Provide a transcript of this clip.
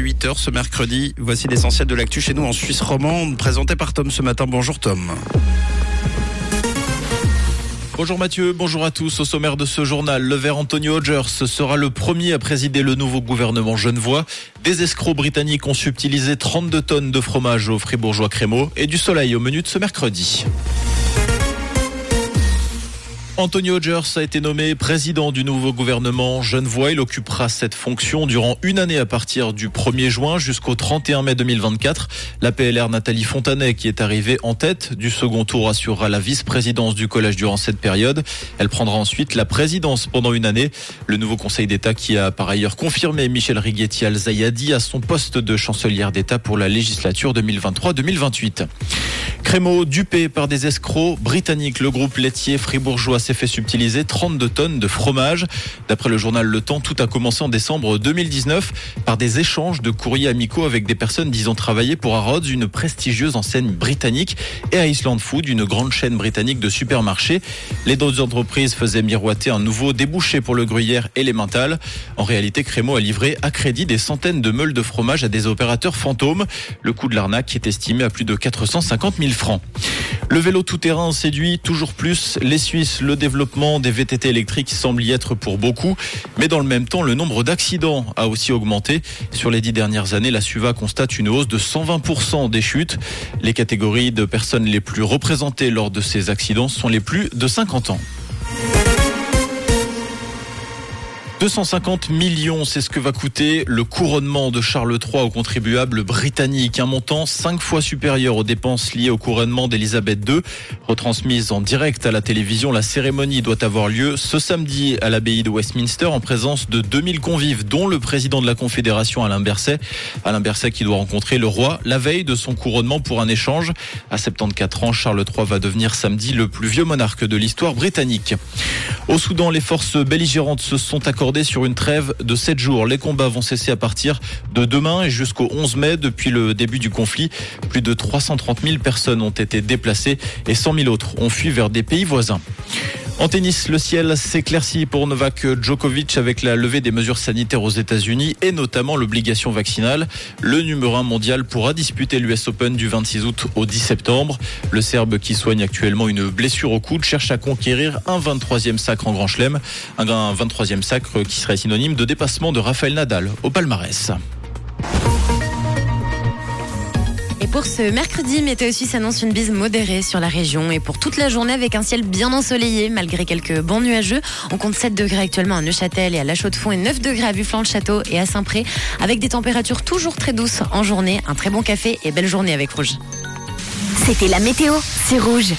8h ce mercredi. Voici l'essentiel de l'actu chez nous en Suisse romande, présenté par Tom ce matin. Bonjour Tom. Bonjour Mathieu, bonjour à tous. Au sommaire de ce journal, le vert Antonio Hodgers sera le premier à présider le nouveau gouvernement genevois. Des escrocs britanniques ont subtilisé 32 tonnes de fromage au fribourgeois crémeaux et du soleil au menu de ce mercredi. Antonio Hodgers a été nommé président du nouveau gouvernement genevois. Il occupera cette fonction durant une année à partir du 1er juin jusqu'au 31 mai 2024. La PLR Nathalie Fontanet, qui est arrivée en tête du second tour, assurera la vice-présidence du collège durant cette période. Elle prendra ensuite la présidence pendant une année. Le nouveau conseil d'État qui a par ailleurs confirmé Michel Righetti Al-Zayadi à son poste de chancelière d'État pour la législature 2023-2028. Crémeau dupé par des escrocs britanniques. Le groupe laitier fribourgeois s'est fait subtiliser 32 tonnes de fromage. D'après le journal Le Temps, tout a commencé en décembre 2019 par des échanges de courriers amicaux avec des personnes disant travailler pour Harrods, une prestigieuse enseigne britannique, et à Island Food, une grande chaîne britannique de supermarchés. Les deux entreprises faisaient miroiter un nouveau débouché pour le gruyère mentales. En réalité, Crémeau a livré à crédit des centaines de meules de fromage à des opérateurs fantômes. Le coût de l'arnaque est estimé à plus de 450 000 francs. Le vélo tout-terrain séduit toujours plus les Suisses. Le développement des VTT électriques semble y être pour beaucoup. Mais dans le même temps, le nombre d'accidents a aussi augmenté. Sur les dix dernières années, la SUVA constate une hausse de 120% des chutes. Les catégories de personnes les plus représentées lors de ces accidents sont les plus de 50 ans. 250 millions, c'est ce que va coûter le couronnement de Charles III aux contribuables britanniques. Un montant cinq fois supérieur aux dépenses liées au couronnement d'Elisabeth II. Retransmise en direct à la télévision, la cérémonie doit avoir lieu ce samedi à l'abbaye de Westminster en présence de 2000 convives, dont le président de la Confédération Alain Berset. Alain Berset qui doit rencontrer le roi la veille de son couronnement pour un échange. À 74 ans, Charles III va devenir samedi le plus vieux monarque de l'histoire britannique. Au Soudan, les forces belligérantes se sont accordées sur une trêve de 7 jours. Les combats vont cesser à partir de demain et jusqu'au 11 mai. Depuis le début du conflit, plus de 330 000 personnes ont été déplacées et 100 000 autres ont fui vers des pays voisins. En tennis, le ciel s'éclaircit pour Novak Djokovic avec la levée des mesures sanitaires aux États-Unis et notamment l'obligation vaccinale. Le numéro 1 mondial pourra disputer l'US Open du 26 août au 10 septembre. Le Serbe qui soigne actuellement une blessure au coude cherche à conquérir un 23e sacre en Grand Chelem, un 23e sacre qui serait synonyme de dépassement de Rafael Nadal au palmarès. Pour ce mercredi, Météo Suisse annonce une bise modérée sur la région et pour toute la journée avec un ciel bien ensoleillé malgré quelques bancs nuageux. On compte 7 degrés actuellement à Neuchâtel et à La Chaux-de-Fonds et 9 degrés à Vuflan-le-Château et à Saint-Pré avec des températures toujours très douces en journée. Un très bon café et belle journée avec Rouge. C'était la météo, c'est Rouge.